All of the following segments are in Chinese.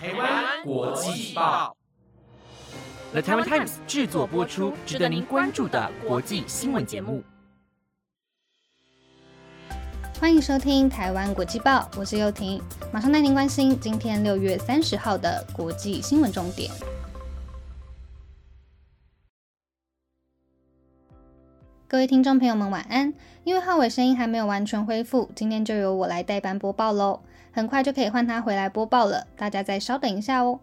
台湾国际报，The Taiwan Times 制作播出，值得您关注的国际新闻节目。欢迎收听台湾国际报，我是幼婷，马上带您关心今天六月三十号的国际新闻重点。各位听众朋友们，晚安。因为浩伟声音还没有完全恢复，今天就由我来代班播报喽。很快就可以换他回来播报了，大家再稍等一下哦。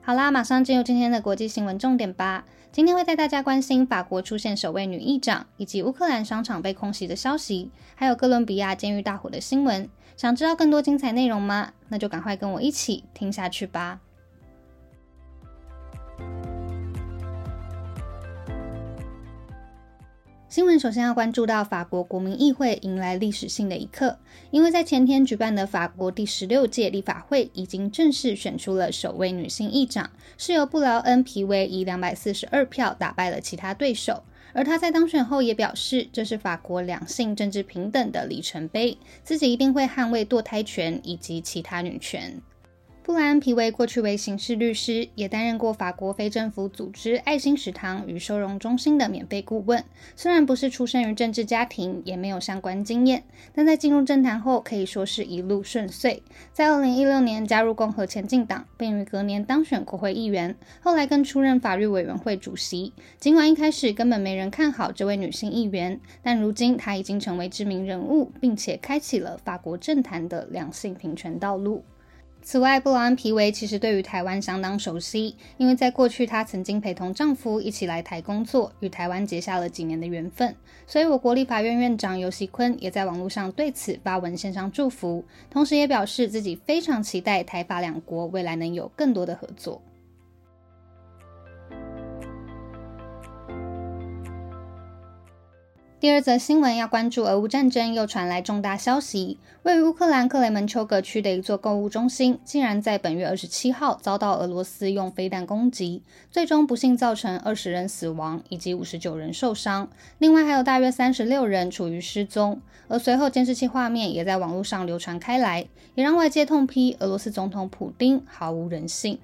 好啦，马上进入今天的国际新闻重点吧。今天会带大家关心法国出现首位女议长，以及乌克兰商场被空袭的消息，还有哥伦比亚监狱大火的新闻。想知道更多精彩内容吗？那就赶快跟我一起听下去吧。新闻首先要关注到法国国民议会迎来历史性的一刻，因为在前天举办的法国第十六届立法会已经正式选出了首位女性议长，是由布劳恩皮维以两百四十二票打败了其他对手。而她在当选后也表示，这是法国两性政治平等的里程碑，自己一定会捍卫堕胎权以及其他女权。布莱恩皮维过去为刑事律师，也担任过法国非政府组织爱心食堂与收容中心的免费顾问。虽然不是出生于政治家庭，也没有相关经验，但在进入政坛后可以说是一路顺遂。在二零一六年加入共和前进党，并于隔年当选国会议员，后来更出任法律委员会主席。尽管一开始根本没人看好这位女性议员，但如今她已经成为知名人物，并且开启了法国政坛的两性平权道路。此外，布劳恩皮维其实对于台湾相当熟悉，因为在过去她曾经陪同丈夫一起来台工作，与台湾结下了几年的缘分。所以，我国立法院院长尤锡坤也在网络上对此发文献上祝福，同时也表示自己非常期待台法两国未来能有更多的合作。第二则新闻要关注，俄乌战争又传来重大消息。位于乌克兰克雷门丘格区的一座购物中心，竟然在本月二十七号遭到俄罗斯用飞弹攻击，最终不幸造成二十人死亡以及五十九人受伤，另外还有大约三十六人处于失踪。而随后监视器画面也在网络上流传开来，也让外界痛批俄罗斯总统普京毫无人性。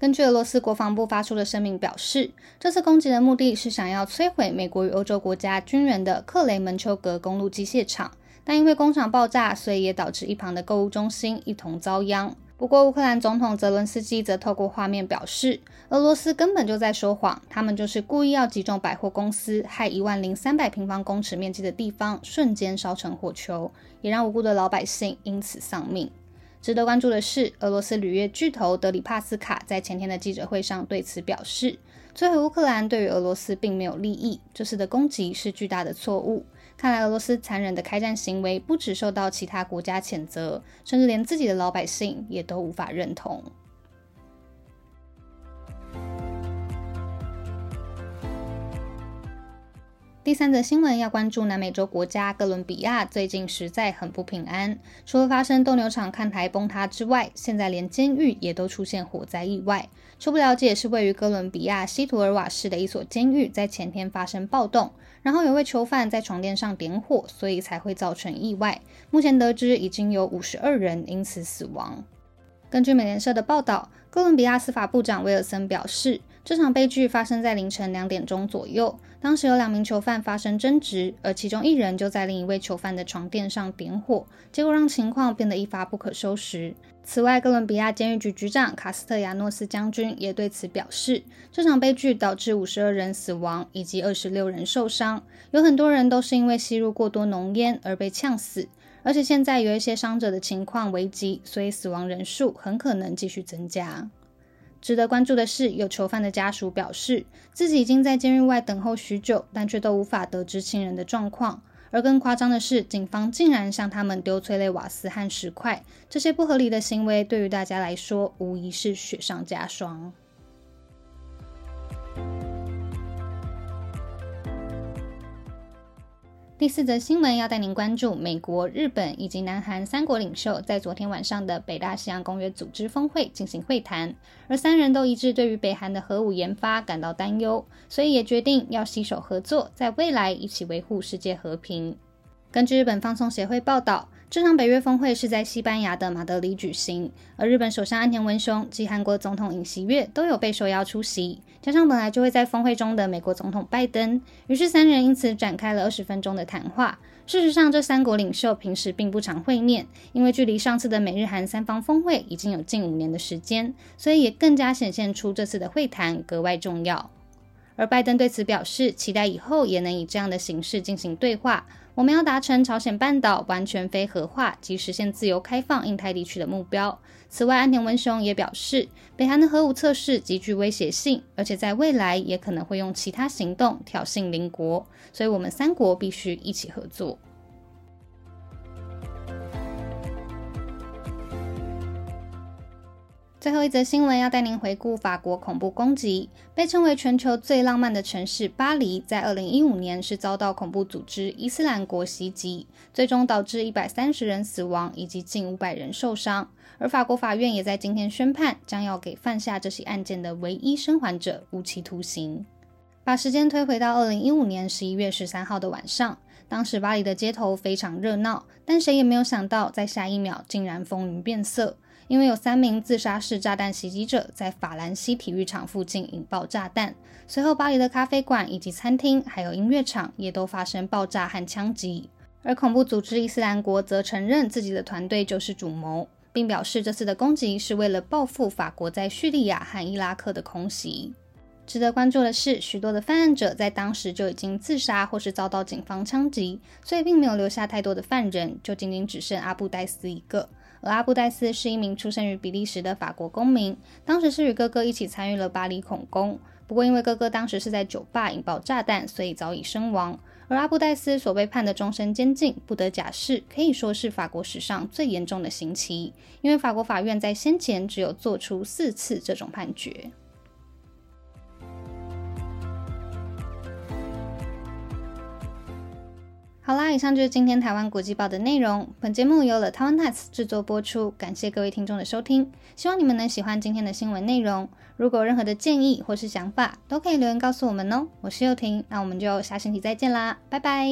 根据俄罗斯国防部发出的声明表示，这次攻击的目的是想要摧毁美国与欧洲国家军援的克雷门丘格公路机械厂，但因为工厂爆炸，所以也导致一旁的购物中心一同遭殃。不过，乌克兰总统泽伦斯基则透过画面表示，俄罗斯根本就在说谎，他们就是故意要击中百货公司，害一万零三百平方公尺面积的地方瞬间烧成火球，也让无辜的老百姓因此丧命。值得关注的是，俄罗斯铝业巨头德里帕斯卡在前天的记者会上对此表示，摧毁乌克兰对于俄罗斯并没有利益，这次的攻击是巨大的错误。看来俄罗斯残忍的开战行为不止受到其他国家谴责，甚至连自己的老百姓也都无法认同。第三则新闻要关注南美洲国家哥伦比亚，最近实在很不平安。除了发生斗牛场看台崩塌之外，现在连监狱也都出现火灾意外。初步了解是位于哥伦比亚西图尔瓦市的一所监狱在前天发生暴动，然后有位囚犯在床垫上点火，所以才会造成意外。目前得知已经有五十二人因此死亡。根据美联社的报道，哥伦比亚司法部长威尔森表示，这场悲剧发生在凌晨两点钟左右。当时有两名囚犯发生争执，而其中一人就在另一位囚犯的床垫上点火，结果让情况变得一发不可收拾。此外，哥伦比亚监狱局局长卡斯特亚诺斯将军也对此表示，这场悲剧导致五十二人死亡以及二十六人受伤，有很多人都是因为吸入过多浓烟而被呛死，而且现在有一些伤者的情况危急，所以死亡人数很可能继续增加。值得关注的是，有囚犯的家属表示，自己已经在监狱外等候许久，但却都无法得知亲人的状况。而更夸张的是，警方竟然向他们丢催泪瓦斯和石块，这些不合理的行为对于大家来说，无疑是雪上加霜。第四则新闻要带您关注，美国、日本以及南韩三国领袖在昨天晚上的北大西洋公约组织峰会进行会谈，而三人都一致对于北韩的核武研发感到担忧，所以也决定要携手合作，在未来一起维护世界和平。根据日本放送协会报道。这场北约峰会是在西班牙的马德里举行，而日本首相安田文雄及韩国总统尹锡悦都有被受邀出席，加上本来就会在峰会中的美国总统拜登，于是三人因此展开了二十分钟的谈话。事实上，这三国领袖平时并不常会面，因为距离上次的美日韩三方峰会已经有近五年的时间，所以也更加显现出这次的会谈格外重要。而拜登对此表示，期待以后也能以这样的形式进行对话。我们要达成朝鲜半岛完全非核化及实现自由开放印太地区的目标。此外，安田文雄也表示，北韩的核武测试极具威胁性，而且在未来也可能会用其他行动挑衅邻国，所以我们三国必须一起合作。最后一则新闻要带您回顾法国恐怖攻击。被称为全球最浪漫的城市巴黎，在二零一五年是遭到恐怖组织伊斯兰国袭击，最终导致一百三十人死亡以及近五百人受伤。而法国法院也在今天宣判，将要给犯下这起案件的唯一生还者无期徒刑。把时间推回到二零一五年十一月十三号的晚上，当时巴黎的街头非常热闹，但谁也没有想到，在下一秒竟然风云变色。因为有三名自杀式炸弹袭击者在法兰西体育场附近引爆炸弹，随后巴黎的咖啡馆以及餐厅，还有音乐场也都发生爆炸和枪击。而恐怖组织伊斯兰国则承认自己的团队就是主谋，并表示这次的攻击是为了报复法国在叙利亚和伊拉克的空袭。值得关注的是，许多的犯案者在当时就已经自杀或是遭到警方枪击，所以并没有留下太多的犯人，就仅仅只剩阿布戴斯一个。而阿布戴斯是一名出生于比利时的法国公民，当时是与哥哥一起参与了巴黎恐攻。不过，因为哥哥当时是在酒吧引爆炸弹，所以早已身亡。而阿布戴斯所被判的终身监禁、不得假释，可以说是法国史上最严重的刑期，因为法国法院在先前只有做出四次这种判决。好啦，以上就是今天台湾国际报的内容。本节目由了台湾 Times 制作播出，感谢各位听众的收听。希望你们能喜欢今天的新闻内容。如果有任何的建议或是想法，都可以留言告诉我们哦。我是幼婷，那我们就下星期再见啦，拜拜。